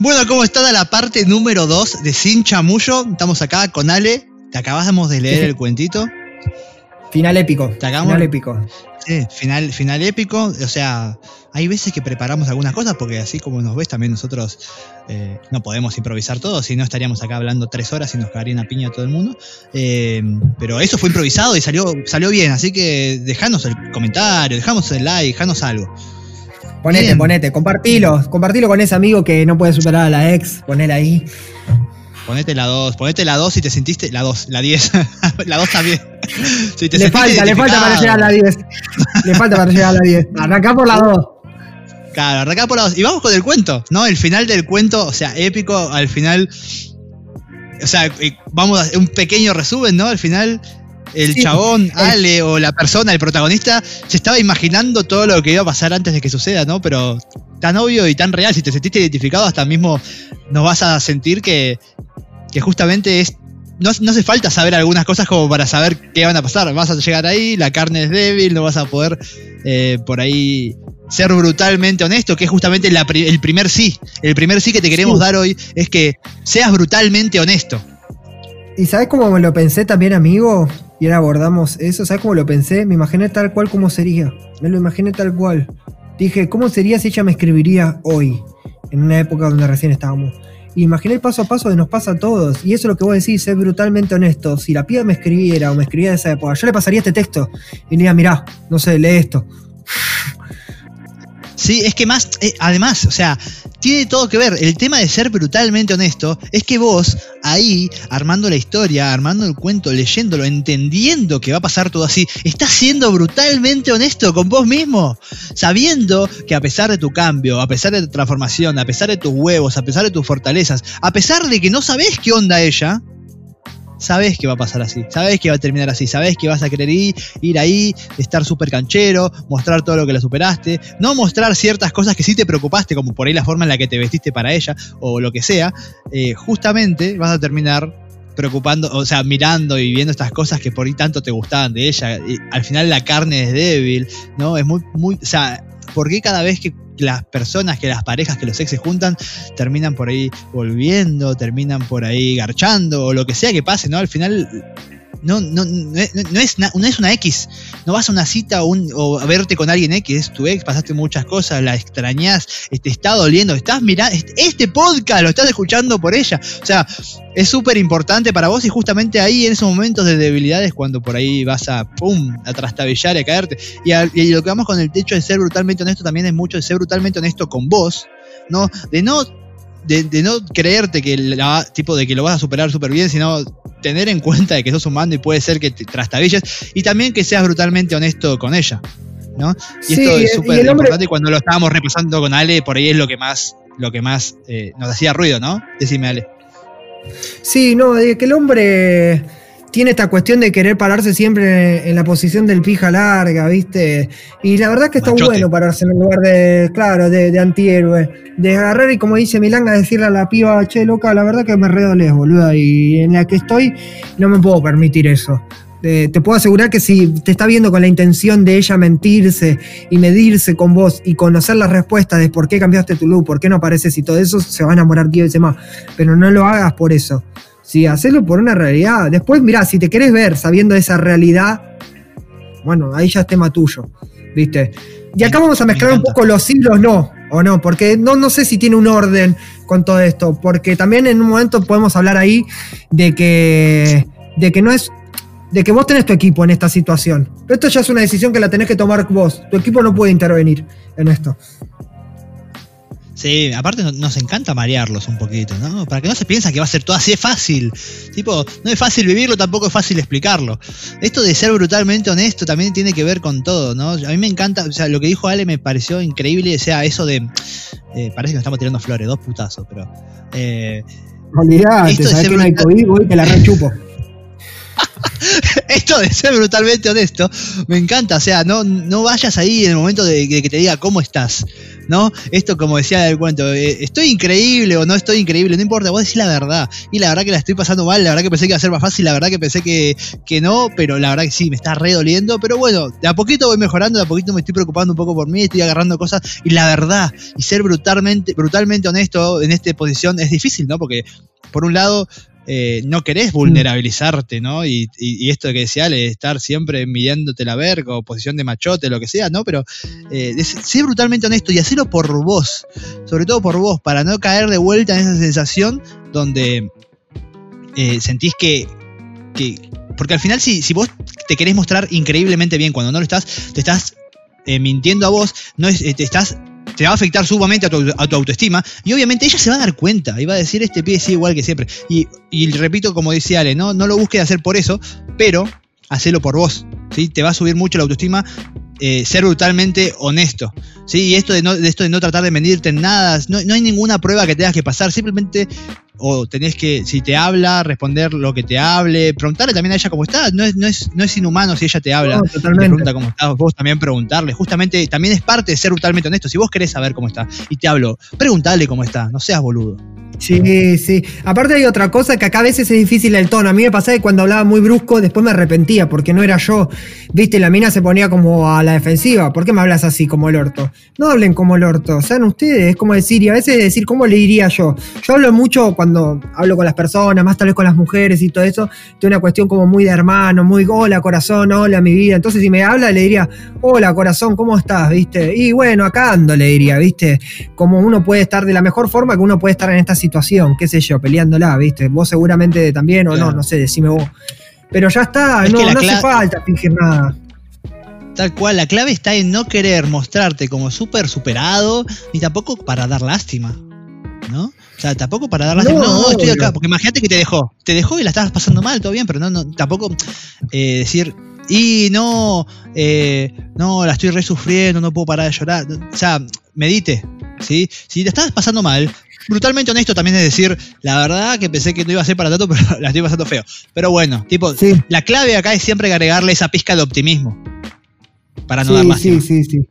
Bueno, ¿cómo está la parte número 2 de Sin Chamullo? Estamos acá con Ale. Te acabamos de leer el cuentito. Final épico. Final épico. Sí, final, final épico. O sea, hay veces que preparamos algunas cosas porque así como nos ves, también nosotros eh, no podemos improvisar todo, si no estaríamos acá hablando tres horas y nos caería una piña a todo el mundo. Eh, pero eso fue improvisado y salió, salió bien, así que dejanos el comentario, dejamos el like, dejanos algo. Ponete, ponete, compartilo, compartilo con ese amigo que no puede superar a la ex, ponele ahí. Ponete la 2, ponete la 2 si te sentiste. La 2, la 10. la 2 también. Si te le falta, le falta para llegar a la 10. le falta para llegar a la 10. Arrancá por la 2. Claro, arrancá por la 2. Y vamos con el cuento, ¿no? El final del cuento, o sea, épico, al final. O sea, vamos a hacer un pequeño resumen, ¿no? Al final el chabón, Ale o la persona, el protagonista, se estaba imaginando todo lo que iba a pasar antes de que suceda, ¿no? Pero tan obvio y tan real, si te sentiste identificado, hasta mismo nos vas a sentir que, que justamente es. No, hace falta saber algunas cosas como para saber qué van a pasar. Vas a llegar ahí, la carne es débil, no vas a poder eh, por ahí ser brutalmente honesto, que es justamente el primer sí. El primer sí que te queremos dar hoy es que seas brutalmente honesto. ¿Y sabes cómo me lo pensé también, amigo? y ahora abordamos eso, ¿sabes cómo lo pensé? Me imaginé tal cual como sería. Me lo imaginé tal cual. Dije, ¿cómo sería si ella me escribiría hoy? En una época donde recién estábamos. Y imaginé el paso a paso que nos pasa a todos. Y eso es lo que vos decís, ser brutalmente honesto. Si la piba me escribiera o me escribiera de esa época, yo le pasaría este texto. Y le diría, mirá, no sé, lee esto. Sí, es que más, eh, además, o sea, tiene todo que ver. El tema de ser brutalmente honesto es que vos, ahí, armando la historia, armando el cuento, leyéndolo, entendiendo que va a pasar todo así, estás siendo brutalmente honesto con vos mismo. Sabiendo que a pesar de tu cambio, a pesar de tu transformación, a pesar de tus huevos, a pesar de tus fortalezas, a pesar de que no sabés qué onda ella, sabes que va a pasar así, sabes que va a terminar así, sabes que vas a querer ir, ir ahí, estar súper canchero, mostrar todo lo que la superaste, no mostrar ciertas cosas que sí te preocupaste, como por ahí la forma en la que te vestiste para ella o lo que sea, eh, justamente vas a terminar preocupando, o sea, mirando y viendo estas cosas que por ahí tanto te gustaban de ella. Y al final la carne es débil, ¿no? Es muy, muy, o sea, ¿por qué cada vez que las personas, que las parejas, que los exes juntan, terminan por ahí volviendo, terminan por ahí garchando, o lo que sea que pase, ¿no? Al final no, no, no, es, no es una X. No vas a una cita o, a verte con alguien X, es tu ex, pasaste muchas cosas, la extrañas, te está doliendo, estás mirando, este podcast lo estás escuchando por ella. O sea, es súper importante para vos y justamente ahí en esos momentos de debilidades cuando por ahí vas a, pum, a trastabillar y a caerte. Y, y lo que vamos con el techo de ser brutalmente honesto también es mucho de ser brutalmente honesto con vos, ¿no? De no de, no creerte que la, tipo de que lo vas a superar súper bien, sino tener en cuenta de que sos humano y puede ser que te trastabilles y también que seas brutalmente honesto con ella. ¿no? Y esto es súper importante y cuando lo estábamos repasando con Ale, por ahí es lo que más, lo que más eh, nos hacía ruido, ¿no? Decime, Ale. Sí, no, de que el hombre tiene esta cuestión de querer pararse siempre en la posición del pija larga, ¿viste? Y la verdad que está bueno pararse en el lugar de, claro, de, antihéroe. De agarrar y como dice Milanga, decirle a la piba, che, loca, la verdad que me redolés, boluda. Y en la que estoy no me puedo permitir eso. te puedo asegurar que si te está viendo con la intención de ella mentirse y medirse con vos y conocer las respuestas de por qué cambiaste tu look, por qué no apareces y todo eso, se va a enamorar 10 veces más. Pero no lo hagas por eso. Sí, hacerlo por una realidad. Después, mirá, si te querés ver sabiendo esa realidad, bueno, ahí ya es tema tuyo, ¿viste? Y acá vamos a mezclar un poco los hilos, no, o no, porque no, no sé si tiene un orden con todo esto, porque también en un momento podemos hablar ahí de que, de que no es, de que vos tenés tu equipo en esta situación. Pero esto ya es una decisión que la tenés que tomar vos, tu equipo no puede intervenir en esto. Sí, aparte nos encanta marearlos un poquito, ¿no? Para que no se piensa que va a ser todo así de fácil. Tipo, no es fácil vivirlo, tampoco es fácil explicarlo. Esto de ser brutalmente honesto también tiene que ver con todo, ¿no? A mí me encanta, o sea, lo que dijo Ale me pareció increíble, o sea, eso de... Eh, parece que nos estamos tirando flores, dos putazos, pero... Eh, esto de ser que no hay COVID, te la rechupo. esto de ser brutalmente honesto, me encanta. O sea, no, no vayas ahí en el momento de, que te diga cómo estás. ¿No? Esto como decía el cuento, eh, estoy increíble o no estoy increíble, no importa, vos decís la verdad. Y la verdad que la estoy pasando mal, la verdad que pensé que iba a ser más fácil, la verdad que pensé que, que no, pero la verdad que sí, me está re doliendo, pero bueno, de a poquito voy mejorando, de a poquito me estoy preocupando un poco por mí, estoy agarrando cosas y la verdad, y ser brutalmente, brutalmente honesto en esta posición es difícil, ¿no? Porque por un lado eh, no querés mm. vulnerabilizarte, ¿no? Y, esto de que decía, Ale, estar siempre midiéndote la verga o posición de machote, lo que sea, ¿no? Pero eh, sé brutalmente honesto y hacerlo por vos, sobre todo por vos, para no caer de vuelta en esa sensación donde eh, sentís que, Porque al final, si, si vos te querés mostrar increíblemente bien cuando no lo estás, te estás mintiendo a vos, no es, te estás te va a afectar sumamente a tu, autoestima. Y obviamente ella se va a dar cuenta y va a decir, este pie es igual que siempre. Y, repito, como decía Ale, ¿no? no lo busques hacer por eso, pero hacelo por vos. ¿sí? Te va a subir mucho la autoestima eh, ser brutalmente honesto. ¿sí? Y esto de, no, de esto de no tratar de mentirte en nada, no, no, hay ninguna prueba que tengas que pasar, simplemente o tenés que, si te habla, responder lo que te hable, preguntarle también a ella cómo está, no es, no es, no es inhumano si ella te habla, te pregunta cómo está, vos también preguntarle, justamente también es parte de ser brutalmente honesto, si vos querés saber cómo está y te hablo, preguntale cómo está, no seas boludo. Sí, sí. Aparte hay otra cosa que acá a veces es difícil el tono. A mí me pasaba que cuando hablaba muy brusco, después me arrepentía porque no era yo. Viste, la mina se ponía como a la defensiva. ¿Por qué me hablas así como el orto? No hablen como el orto, sean ustedes. Es como decir, y a veces decir, ¿cómo le diría yo? Yo hablo mucho cuando hablo con las personas, más tal vez con las mujeres y todo eso. Tiene una cuestión como muy de hermano, muy hola corazón, hola mi vida. Entonces si me habla, le diría, hola corazón, ¿cómo estás? ¿Viste? Y bueno, acá ando, le diría, ¿viste? Como uno puede estar de la mejor forma que uno puede estar en esta situación, qué sé yo, peleándola, ¿viste? Vos seguramente también, o no, no sé, decime vos. Pero ya está, no, no hace falta fingir nada. Tal cual, la clave está en no querer mostrarte como súper superado, ni tampoco para dar lástima, ¿no? O sea, tampoco para dar lástima. No, no, estoy acá, porque imagínate que te dejó. Te dejó y la estabas pasando mal, todo bien, pero no, no tampoco eh, decir, y no, eh, no, la estoy resufriendo, no puedo parar de llorar. O sea, medite, ¿sí? Si te estás pasando mal, brutalmente honesto también es decir, la verdad que pensé que no iba a ser para tanto, pero la estoy pasando feo. Pero bueno, tipo, la clave acá es siempre agregarle esa pizca de optimismo. Para no dar más. Sí, sí, sí.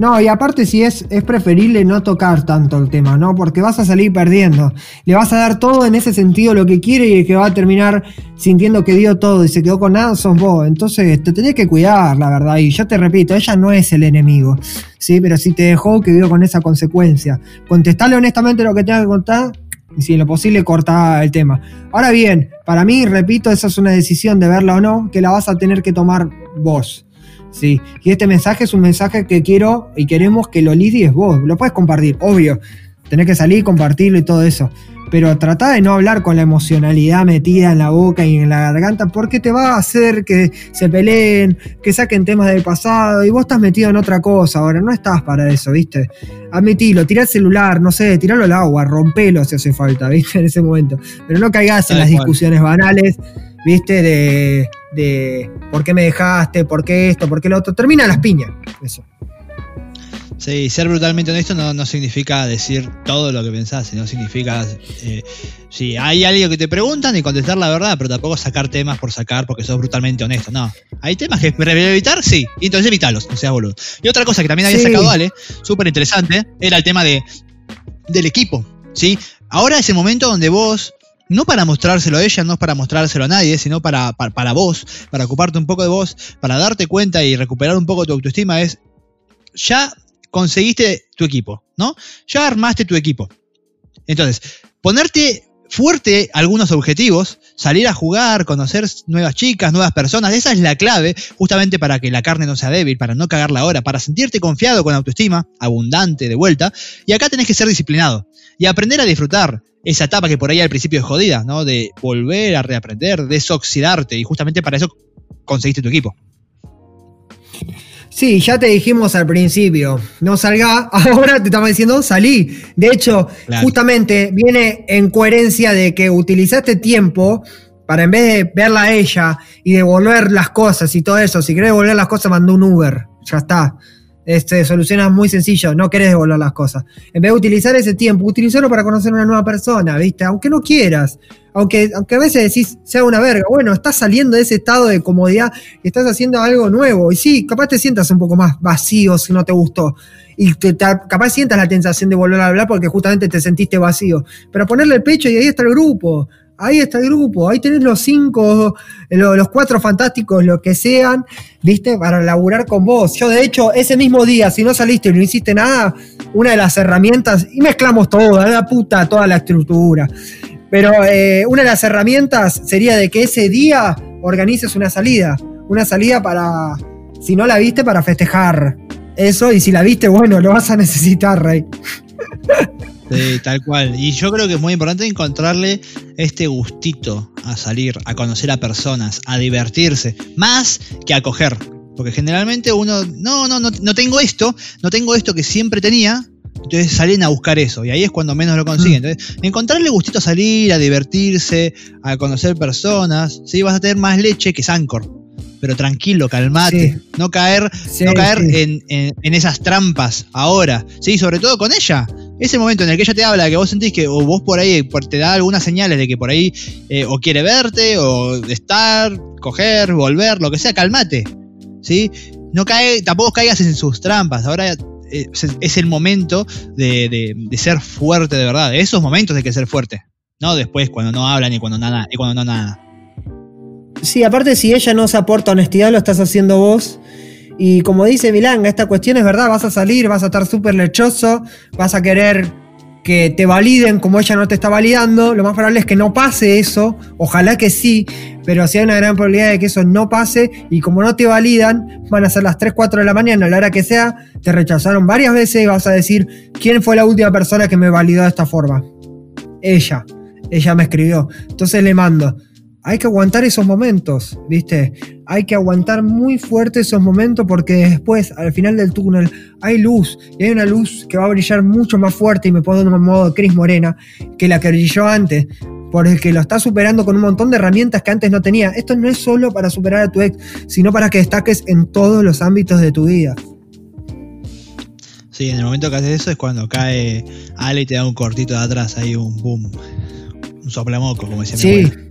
No, y aparte si es, es preferible no tocar tanto el tema, ¿no? Porque vas a salir perdiendo. Le vas a dar todo en ese sentido lo que quiere y el que va a terminar sintiendo que dio todo y se quedó con nada sos vos. Entonces te tenés que cuidar, la verdad. Y yo te repito, ella no es el enemigo, ¿sí? Pero si te dejó, que dio con esa consecuencia. Contestale honestamente lo que tenga que contar y si en lo posible corta el tema. Ahora bien, para mí, repito, esa es una decisión de verla o no, que la vas a tener que tomar vos. Sí, y este mensaje es un mensaje que quiero y queremos que lo lidies vos. Lo puedes compartir, obvio. Tenés que salir, compartirlo y todo eso. Pero trata de no hablar con la emocionalidad metida en la boca y en la garganta, porque te va a hacer que se peleen, que saquen temas del pasado, y vos estás metido en otra cosa ahora, no estás para eso, ¿viste? Admitilo, tirá el celular, no sé, tiralo al agua, rompelo si hace falta, ¿viste? En ese momento. Pero no caigas en las discusiones banales ¿viste? De, de por qué me dejaste, por qué esto, por qué lo otro. Termina las piñas, eso. Sí, ser brutalmente honesto no, significa decir todo lo que pensás, sino significa, eh, si hay algo que te preguntan y contestar la verdad, pero tampoco sacar temas por sacar porque sos brutalmente honesto. No, hay temas que evitar, sí, y entonces evítalos, no seas boludo. Y otra cosa que también había sacado Ale, súper interesante, era el tema de, del equipo, ¿sí? Ahora es el momento donde vos no para mostrárselo a ella, no para mostrárselo a nadie, sino para, para, vos, para ocuparte un poco de vos, para darte cuenta y recuperar un poco tu autoestima, es ya conseguiste tu equipo, ¿no? Ya armaste tu equipo. Entonces, ponerte fuerte algunos objetivos, salir a jugar, conocer nuevas chicas, nuevas personas, esa es la clave justamente para que la carne no sea débil, para no cagar la hora, para sentirte confiado con autoestima, abundante de vuelta, y acá tenés que ser disciplinado y aprender a disfrutar, esa etapa que por ahí al principio es jodida, ¿no? De volver a reaprender, desoxidarte, y justamente para eso conseguiste tu equipo. Sí, ya te dijimos al principio, no salga, ahora te estamos diciendo salí. De hecho, justamente viene en coherencia de que utilizaste tiempo para en vez de verla a ella y devolver las cosas y todo eso, si querés devolver las cosas, mandó un Uber, ya está este, soluciona muy sencillo, no querés devolver las cosas. En vez de utilizar ese tiempo, utilizarlo para conocer a una nueva persona, ¿viste? Aunque no quieras, aunque, aunque a veces decís, sea una verga, bueno, estás saliendo de ese estado de comodidad y estás haciendo algo nuevo. Y sí, capaz te sientas un poco más vacío si no te gustó. y te, capaz sientas la tentación de volver a hablar porque justamente te sentiste vacío. Pero ponerle el pecho y ahí está el grupo. Ahí está el grupo, ahí tenés los cinco, los, cuatro fantásticos, lo que sean, ¿viste? Para laburar con vos. Yo, de hecho, ese mismo día, si no saliste y no hiciste nada, una de las herramientas, y mezclamos todo, la puta, toda la estructura. Pero eh, una de las herramientas sería de que ese día organices una salida. Una salida para, si no la viste, para festejar eso. Y si la viste, bueno, lo vas a necesitar, Rey. Sí, tal cual. Y yo creo que es muy importante encontrarle este gustito a salir, a conocer a personas, a divertirse, más que a coger. Porque generalmente uno, no, no, no, no tengo esto, no tengo esto que siempre tenía, entonces salen a buscar eso y ahí es cuando menos lo consiguen. Mm. Entonces, encontrarle gustito a salir, a divertirse, a conocer personas, ¿sí? vas a tener más leche que Sancor. Pero tranquilo, calmate. No caer, no caer en, esas trampas ahora. Sí, sobre todo con ella. Ese momento en el que ella te habla, que vos sentís que o vos por ahí te da algunas señales de que por ahí eh, o quiere verte, o estar, coger, volver, lo que sea, calmate. ¿Sí? No cae, tampoco caigas en sus trampas. Ahora eh, es el momento de, ser fuerte de verdad. Esos momentos hay que ser fuerte. No después cuando no hablan y cuando nada. Y cuando no nada. Sí, aparte si ella no se aporta honestidad, lo estás haciendo vos. Y como dice Milanga, esta cuestión es verdad, vas a salir, vas a estar súper lechoso, vas a querer que te validen como ella no te está validando, lo más probable es que no pase eso, ojalá que sí, pero si hay una gran probabilidad de que eso no pase y como no te validan, van a ser las 3, 4 de la mañana, a la hora que sea, te rechazaron varias veces y vas a decir, ¿quién fue la última persona que me validó de esta forma? Ella, ella me escribió, entonces le mando, hay que aguantar esos momentos, ¿viste? Hay que aguantar muy fuerte esos momentos porque después, al final del túnel, hay luz. Y hay una luz que va a brillar mucho más fuerte y me pongo en modo Cris Morena que la que brilló antes. Porque lo está superando con un montón de herramientas que antes no tenía. Esto no es solo para superar a tu ex, sino para que destaques en todos los ámbitos de tu vida. Sí, en el momento que haces eso es cuando cae Ale y te da un cortito de atrás, ahí un boom, un soplamoco, como decía sí. mi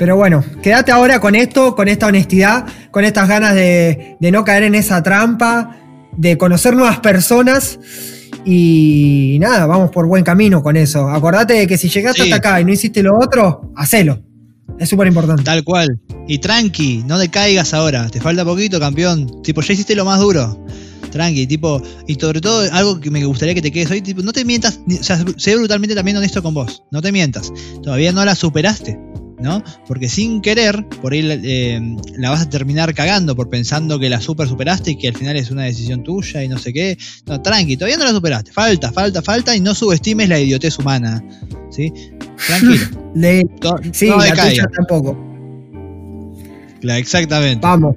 pero bueno, quédate ahora con esto, con esta honestidad, con estas ganas de, no caer en esa trampa, de conocer nuevas personas. Y nada, vamos por buen camino con eso. Acordate de que si llegaste hasta acá y no hiciste lo otro, hacelo. Es súper importante. Tal cual. Y tranqui, no decaigas ahora. Te falta poquito, campeón. Tipo, ya hiciste lo más duro. Tranqui, tipo. Y sobre todo, algo que me gustaría que te quedes hoy, tipo, no te mientas. O sea, sé brutalmente también honesto con vos. No te mientas. Todavía no la superaste. ¿No? Porque sin querer, por ahí eh, la vas a terminar cagando por pensando que la super superaste y que al final es una decisión tuya y no sé qué. No, tranqui, todavía no la superaste. Falta, falta, falta y no subestimes la idiotez humana. ¿Sí? Tranquilo. sí, la tampoco. exactamente. Vamos.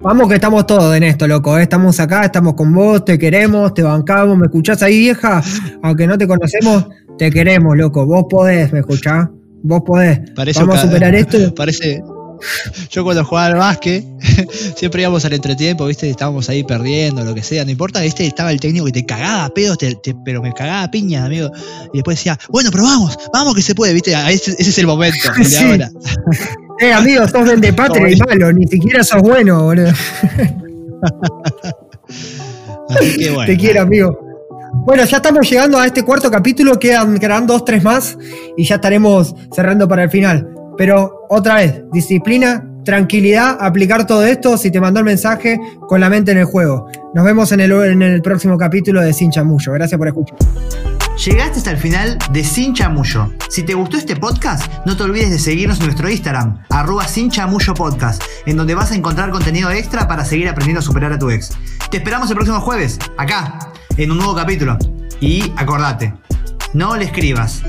Vamos que estamos todos en esto, loco. ¿eh? Estamos acá, estamos con vos, te queremos, te bancamos. ¿Me escuchás ahí, vieja? Aunque no te conocemos, te queremos, loco. Vos podés, ¿me escuchás? Vos podés. Vamos a superar esto. Parece. Yo cuando jugaba al básquet, siempre íbamos al entretiempo, ¿viste? Estábamos ahí perdiendo, lo que sea, no importa, ¿viste? Estaba el técnico que te cagaba pedos, pero me cagaba piñas, amigo. Y después decía, bueno, pero vamos, vamos que se puede, ¿viste? Ese, ese es el momento, el de ahora. eh, amigo, sos de patria y malo, ni siquiera sos bueno, boludo. Así que bueno. Te quiero, amigo. Bueno, ya estamos llegando a este cuarto capítulo, quedan, quedan dos, tres más y ya estaremos cerrando para el final. Pero otra vez, disciplina, tranquilidad, aplicar todo esto si te mandó el mensaje con la mente en el juego. Nos vemos en el, en el próximo capítulo de Sin Chamullo. Gracias por escuchar. Llegaste hasta el final de Sin Chamullo. Si te gustó este podcast, no te olvides de seguirnos en nuestro Instagram, arroba Sin Podcast, en donde vas a encontrar contenido extra para seguir aprendiendo a superar a tu ex. Te esperamos el próximo jueves, acá, en un nuevo capítulo. Y acordate, no le escribas,